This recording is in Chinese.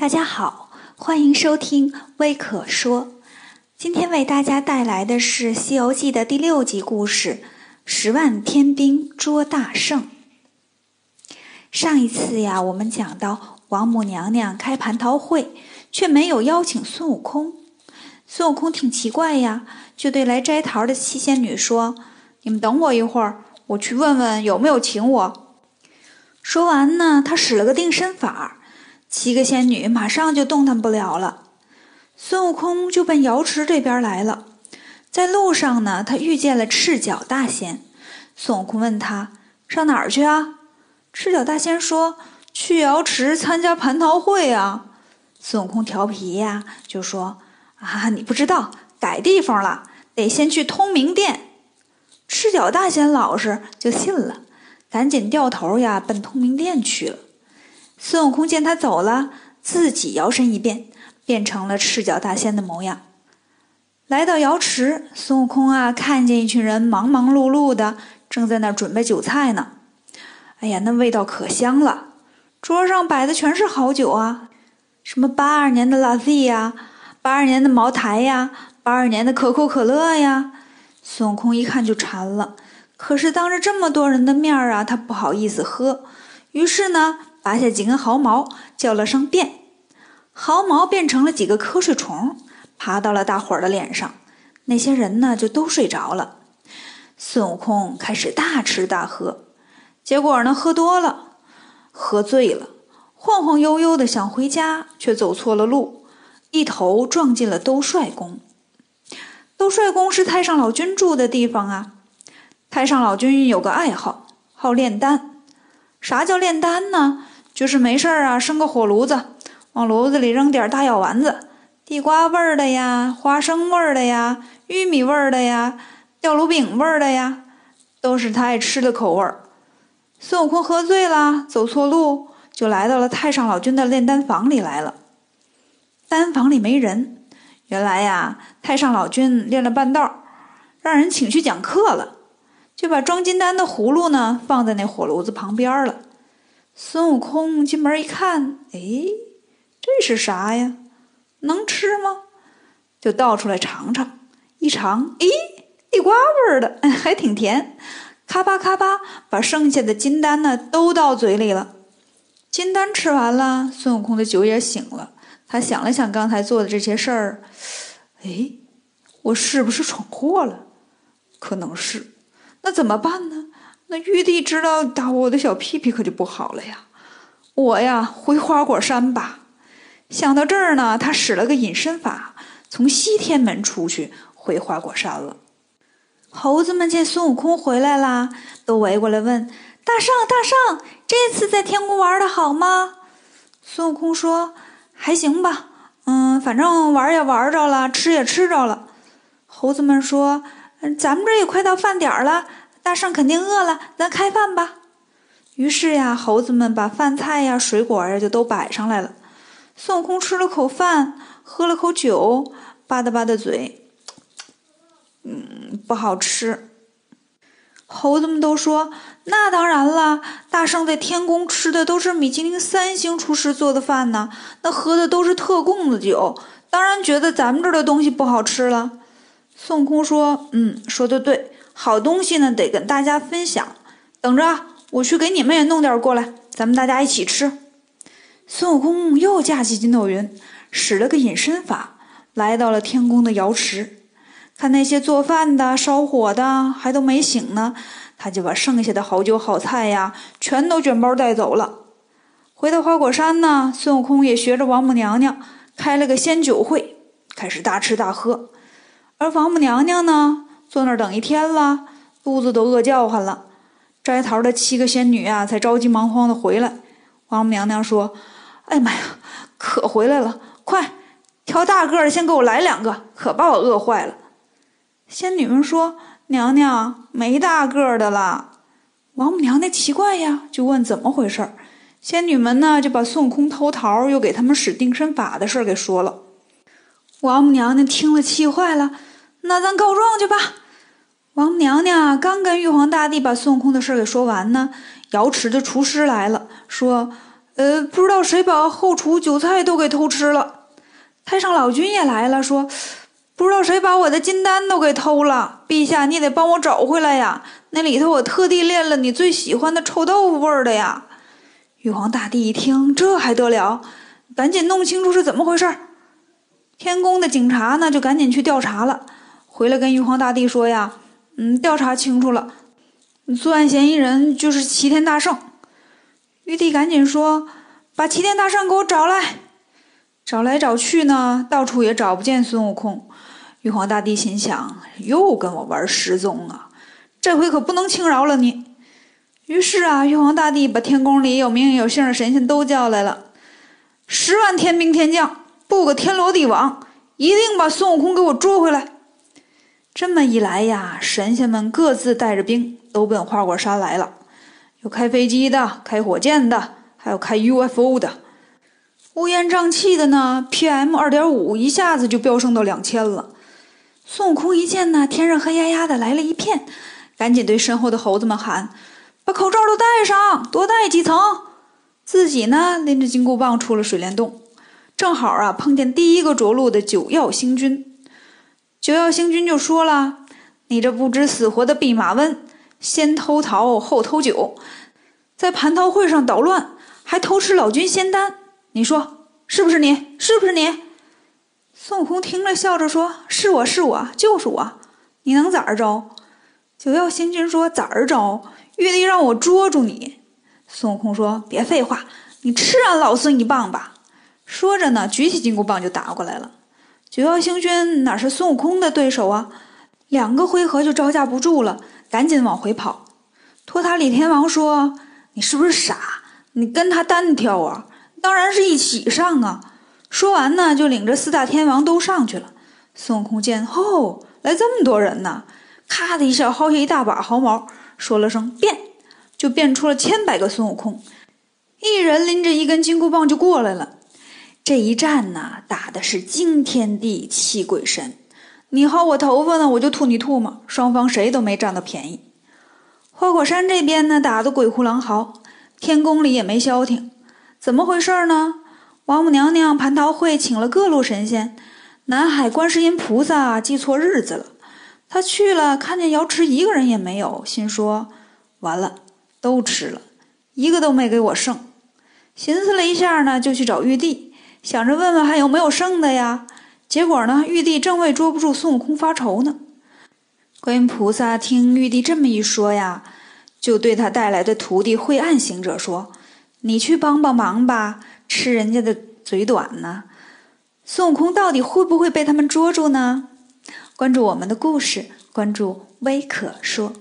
大家好，欢迎收听微可说。今天为大家带来的是《西游记》的第六集故事《十万天兵捉大圣》。上一次呀，我们讲到王母娘娘开蟠桃会，却没有邀请孙悟空。孙悟空挺奇怪呀，就对来摘桃的七仙女说：“你们等我一会儿，我去问问有没有请我。”说完呢，他使了个定身法。七个仙女马上就动弹不了了，孙悟空就奔瑶池这边来了。在路上呢，他遇见了赤脚大仙。孙悟空问他上哪儿去啊？赤脚大仙说：“去瑶池参加蟠桃会啊。”孙悟空调皮呀，就说：“啊，你不知道，改地方了，得先去通明殿。”赤脚大仙老实，就信了，赶紧掉头呀，奔通明殿去了。孙悟空见他走了，自己摇身一变，变成了赤脚大仙的模样。来到瑶池，孙悟空啊，看见一群人忙忙碌碌的，正在那儿准备酒菜呢。哎呀，那味道可香了！桌上摆的全是好酒啊，什么八二年的拉菲呀，八二年的茅台呀，八二年的可口可乐呀。孙悟空一看就馋了，可是当着这么多人的面儿啊，他不好意思喝，于是呢。拔下几根毫毛，叫了声“变”，毫毛变成了几个瞌睡虫，爬到了大伙儿的脸上。那些人呢，就都睡着了。孙悟空开始大吃大喝，结果呢，喝多了，喝醉了，晃晃悠悠的想回家，却走错了路，一头撞进了兜率宫。兜率宫是太上老君住的地方啊。太上老君有个爱好，好炼丹。啥叫炼丹呢？就是没事儿啊，生个火炉子，往炉子里扔点大药丸子，地瓜味儿的呀，花生味儿的呀，玉米味儿的呀，吊炉饼味儿的呀，都是他爱吃的口味儿。孙悟空喝醉了，走错路，就来到了太上老君的炼丹房里来了。丹房里没人，原来呀，太上老君练了半道，让人请去讲课了，就把装金丹的葫芦呢放在那火炉子旁边了。孙悟空进门一看，哎，这是啥呀？能吃吗？就倒出来尝尝。一尝，咦，地瓜味儿的，还挺甜。咔吧咔吧，把剩下的金丹呢都倒嘴里了。金丹吃完了，孙悟空的酒也醒了。他想了想刚才做的这些事儿，哎，我是不是闯祸了？可能是。那怎么办呢？那玉帝知道打我的小屁屁可就不好了呀！我呀回花果山吧。想到这儿呢，他使了个隐身法，从西天门出去回花果山了。猴子们见孙悟空回来啦，都围过来问：“大圣，大圣，这次在天宫玩的好吗？”孙悟空说：“还行吧，嗯，反正玩也玩着了，吃也吃着了。”猴子们说：“嗯，咱们这也快到饭点了。”大圣肯定饿了，咱开饭吧。于是呀，猴子们把饭菜呀、水果呀就都摆上来了。孙悟空吃了口饭，喝了口酒，吧嗒吧嗒嘴，嗯，不好吃。猴子们都说：“那当然了，大圣在天宫吃的都是米其林三星厨师做的饭呢，那喝的都是特供的酒，当然觉得咱们这儿的东西不好吃了。”孙悟空说：“嗯，说的对。”好东西呢，得跟大家分享。等着，我去给你们也弄点过来，咱们大家一起吃。孙悟空又架起筋斗云，使了个隐身法，来到了天宫的瑶池。看那些做饭的、烧火的还都没醒呢，他就把剩下的好酒好菜呀，全都卷包带走了。回到花果山呢，孙悟空也学着王母娘娘开了个仙酒会，开始大吃大喝。而王母娘娘呢？坐那儿等一天了，肚子都饿叫唤了。摘桃的七个仙女啊，才着急忙慌的回来。王母娘娘说：“哎妈呀，可回来了！快挑大个的，先给我来两个，可把我饿坏了。”仙女们说：“娘娘没大个的了。”王母娘娘奇怪呀，就问怎么回事儿。仙女们呢，就把孙悟空偷桃又给他们使定身法的事儿给说了。王母娘娘听了，气坏了。那咱告状去吧！王母娘娘刚跟玉皇大帝把孙悟空的事给说完呢，瑶池的厨师来了，说：“呃，不知道谁把后厨韭菜都给偷吃了。太上老君也来了，说。不知道谁把我的金丹都给偷了，陛下，你得帮我找回来呀！那里头我特地炼了你最喜欢的臭豆腐味儿的呀！玉皇大帝一听，这还得了？赶紧弄清楚是怎么回事儿。天宫的警察呢，就赶紧去调查了，回来跟玉皇大帝说呀：“嗯，调查清楚了，作案嫌疑人就是齐天大圣。”玉帝赶紧说：“把齐天大圣给我找来！”找来找去呢，到处也找不见孙悟空。玉皇大帝心想：又跟我玩失踪啊！这回可不能轻饶了你。于是啊，玉皇大帝把天宫里有名有姓的神仙都叫来了，十万天兵天将，布个天罗地网，一定把孙悟空给我捉回来。这么一来呀，神仙们各自带着兵，都奔花果山来了。有开飞机的，开火箭的，还有开 UFO 的。乌烟瘴气的呢，PM 二点五一下子就飙升到两千了。孙悟空一见呢，天上黑压压的来了一片，赶紧对身后的猴子们喊：“把口罩都戴上，多戴几层。”自己呢，拎着金箍棒出了水帘洞，正好啊，碰见第一个着陆的九曜星君。九曜星君就说了：“你这不知死活的弼马温，先偷桃后偷酒，在蟠桃会上捣乱，还偷吃老君仙丹，你说是不是你？是不是你？”孙悟空听了，笑着说：“是我是我，就是我，你能咋着？”九曜星君说：“咋着？玉帝让我捉住你。”孙悟空说：“别废话，你吃俺老孙一棒吧！”说着呢，举起金箍棒就打过来了。九曜星君哪是孙悟空的对手啊？两个回合就招架不住了，赶紧往回跑。托塔李天王说：“你是不是傻？你跟他单挑啊？当然是一起上啊！”说完呢，就领着四大天王都上去了。孙悟空见哦，来这么多人呢，咔的一下薅下一大把毫毛，说了声变，就变出了千百个孙悟空，一人拎着一根金箍棒就过来了。这一战呢，打的是惊天地泣鬼神，你薅我头发呢，我就吐你唾沫，双方谁都没占到便宜。花果山这边呢，打得鬼哭狼嚎，天宫里也没消停，怎么回事呢？王母娘娘蟠桃会请了各路神仙，南海观世音菩萨记错日子了。他去了，看见瑶池一个人也没有，心说：完了，都吃了，一个都没给我剩。寻思了一下呢，就去找玉帝，想着问问还有没有剩的呀。结果呢，玉帝正为捉不住孙悟空发愁呢。观音菩萨听玉帝这么一说呀，就对他带来的徒弟晦暗行者说：“你去帮帮忙吧。”吃人家的嘴短呢？孙悟空到底会不会被他们捉住呢？关注我们的故事，关注微可说。